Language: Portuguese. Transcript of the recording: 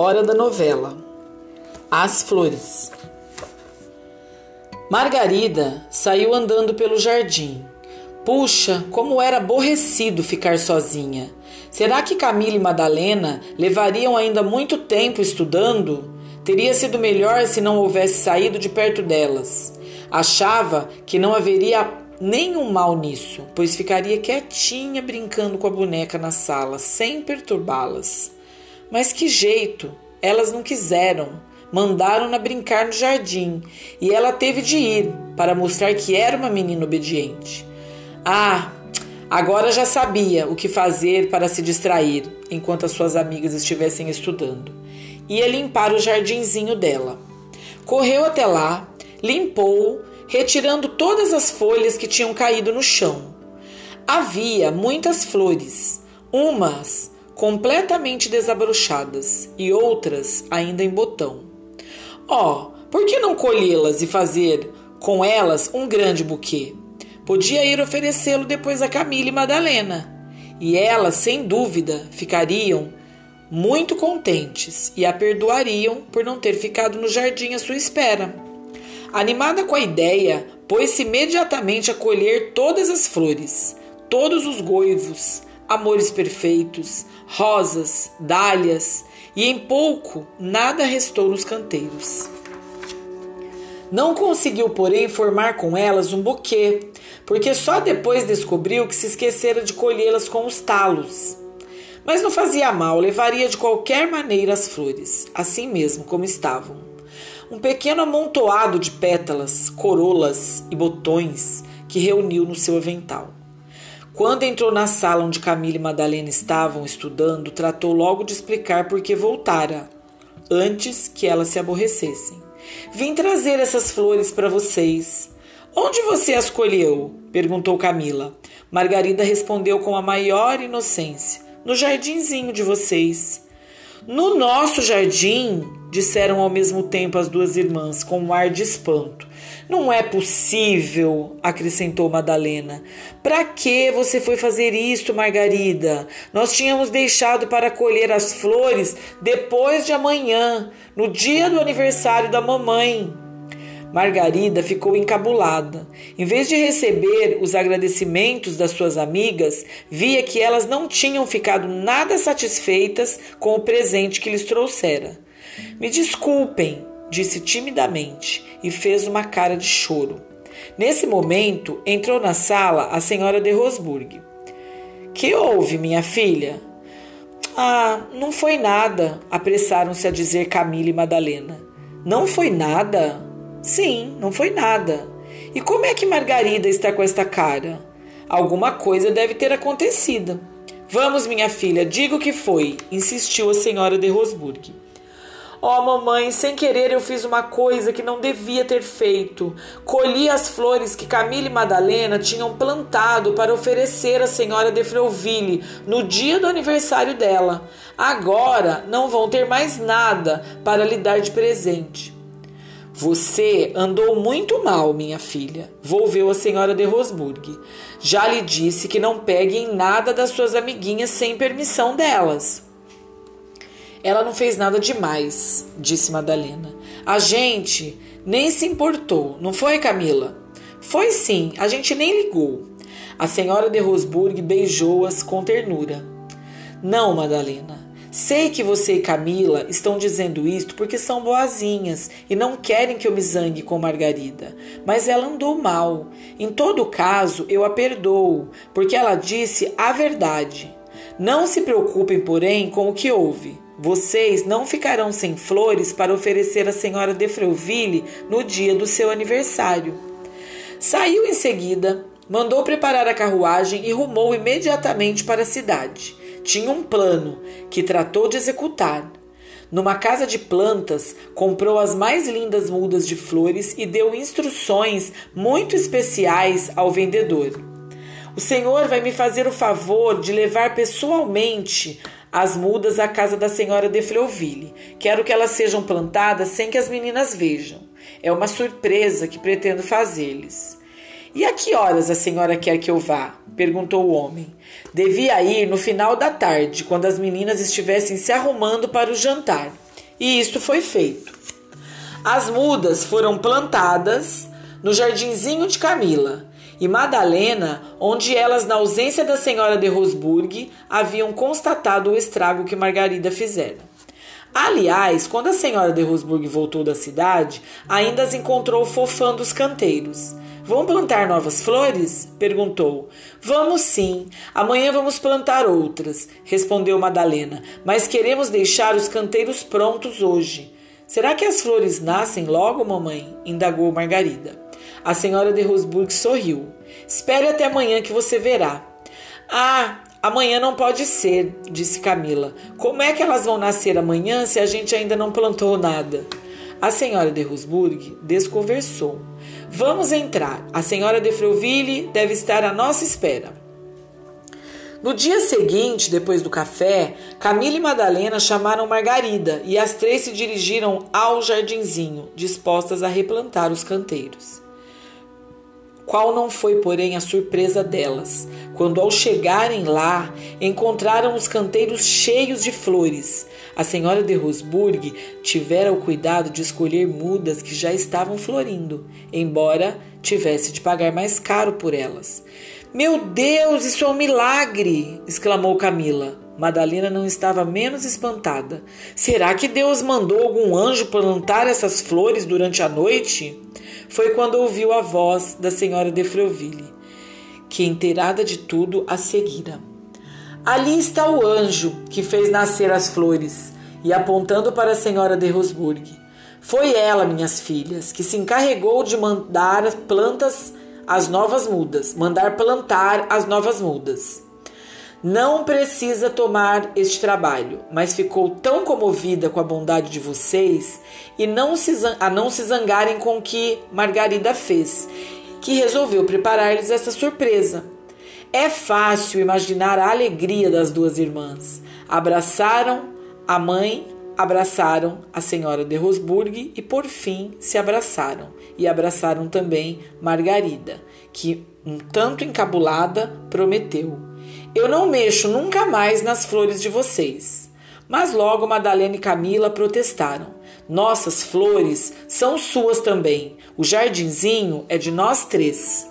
Hora da novela. As flores. Margarida saiu andando pelo jardim. Puxa, como era aborrecido ficar sozinha. Será que Camila e Madalena levariam ainda muito tempo estudando? Teria sido melhor se não houvesse saído de perto delas. Achava que não haveria nenhum mal nisso, pois ficaria quietinha brincando com a boneca na sala, sem perturbá-las. Mas que jeito! Elas não quiseram. Mandaram-na brincar no jardim e ela teve de ir para mostrar que era uma menina obediente. Ah, agora já sabia o que fazer para se distrair enquanto as suas amigas estivessem estudando. Ia limpar o jardinzinho dela. Correu até lá, limpou, retirando todas as folhas que tinham caído no chão. Havia muitas flores, umas completamente desabrochadas e outras ainda em botão. Oh, por que não colhê-las e fazer com elas um grande buquê? Podia ir oferecê-lo depois a Camila e Madalena, e elas, sem dúvida, ficariam muito contentes e a perdoariam por não ter ficado no jardim à sua espera. Animada com a ideia, pôs-se imediatamente a colher todas as flores, todos os goivos, amores perfeitos, rosas, dálias, e em pouco nada restou nos canteiros. Não conseguiu, porém, formar com elas um buquê, porque só depois descobriu que se esquecera de colhê-las com os talos. Mas não fazia mal, levaria de qualquer maneira as flores, assim mesmo como estavam. Um pequeno amontoado de pétalas, corolas e botões que reuniu no seu avental. Quando entrou na sala onde Camila e Madalena estavam estudando, tratou logo de explicar por que voltara, antes que elas se aborrecessem. Vim trazer essas flores para vocês. Onde você as colheu? perguntou Camila. Margarida respondeu com a maior inocência: No jardinzinho de vocês. No nosso jardim, disseram ao mesmo tempo as duas irmãs, com um ar de espanto. Não é possível, acrescentou Madalena. Para que você foi fazer isto, Margarida? Nós tínhamos deixado para colher as flores depois de amanhã, no dia do aniversário da mamãe. Margarida ficou encabulada. Em vez de receber os agradecimentos das suas amigas, via que elas não tinham ficado nada satisfeitas com o presente que lhes trouxera. Me desculpem, disse timidamente e fez uma cara de choro. Nesse momento, entrou na sala a senhora de Rosburg. Que houve, minha filha? Ah, não foi nada, apressaram-se a dizer Camila e Madalena. Não foi nada? Sim, não foi nada. E como é que Margarida está com esta cara? Alguma coisa deve ter acontecido. Vamos, minha filha, diga o que foi, insistiu a senhora de Rosburg. Oh, mamãe, sem querer eu fiz uma coisa que não devia ter feito. Colhi as flores que Camila e Madalena tinham plantado para oferecer à senhora de Freuville no dia do aniversário dela. Agora não vão ter mais nada para lhe dar de presente. Você andou muito mal, minha filha, volveu a senhora de Rosburg. Já lhe disse que não pegue em nada das suas amiguinhas sem permissão delas. Ela não fez nada demais, disse Madalena. A gente nem se importou, não foi, Camila? Foi sim, a gente nem ligou. A senhora de Rosburg beijou-as com ternura. Não, Madalena. Sei que você e Camila estão dizendo isto porque são boazinhas e não querem que eu me zangue com Margarida. Mas ela andou mal. Em todo caso, eu a perdoo, porque ela disse a verdade. Não se preocupem, porém, com o que houve. Vocês não ficarão sem flores para oferecer à senhora de Freuville no dia do seu aniversário. Saiu em seguida, mandou preparar a carruagem e rumou imediatamente para a cidade. Tinha um plano que tratou de executar. Numa casa de plantas, comprou as mais lindas mudas de flores e deu instruções muito especiais ao vendedor. O senhor vai me fazer o favor de levar pessoalmente as mudas à casa da senhora de Freuville. Quero que elas sejam plantadas sem que as meninas vejam. É uma surpresa que pretendo fazer-lhes. E a que horas a senhora quer que eu vá? perguntou o homem. Devia ir no final da tarde, quando as meninas estivessem se arrumando para o jantar. E isto foi feito. As mudas foram plantadas no jardinzinho de Camila e Madalena, onde elas, na ausência da senhora de Rosburg, haviam constatado o estrago que Margarida fizera. Aliás, quando a senhora de Rosburg voltou da cidade, ainda as encontrou fofando os canteiros. Vão plantar novas flores? perguntou. Vamos sim. Amanhã vamos plantar outras, respondeu Madalena. Mas queremos deixar os canteiros prontos hoje. Será que as flores nascem logo, mamãe? indagou Margarida. A senhora de Rosburg sorriu. Espere até amanhã que você verá. Ah, amanhã não pode ser, disse Camila. Como é que elas vão nascer amanhã se a gente ainda não plantou nada? A senhora de Rosburg desconversou. Vamos entrar. A senhora de Freuville deve estar à nossa espera. No dia seguinte, depois do café, Camila e Madalena chamaram Margarida e as três se dirigiram ao jardinzinho, dispostas a replantar os canteiros. Qual não foi, porém, a surpresa delas, quando ao chegarem lá encontraram os canteiros cheios de flores. A senhora de Rosburg tivera o cuidado de escolher mudas que já estavam florindo, embora tivesse de pagar mais caro por elas. Meu Deus, isso é um milagre! exclamou Camila. Madalena não estava menos espantada. Será que Deus mandou algum anjo plantar essas flores durante a noite? Foi quando ouviu a voz da senhora de Freuville, que, inteirada de tudo, a seguira. Ali está o anjo que fez nascer as flores, e apontando para a senhora de Rosburg. Foi ela, minhas filhas, que se encarregou de mandar plantas as novas mudas, mandar plantar as novas mudas. Não precisa tomar este trabalho, mas ficou tão comovida com a bondade de vocês e não se, a não se zangarem com o que Margarida fez, que resolveu preparar-lhes essa surpresa. É fácil imaginar a alegria das duas irmãs. Abraçaram a mãe, abraçaram a senhora de Rosburg e por fim se abraçaram. E abraçaram também Margarida, que, um tanto encabulada, prometeu eu não mexo nunca mais nas flores de vocês. Mas logo Madalena e Camila protestaram. Nossas flores são suas também. O jardinzinho é de nós três.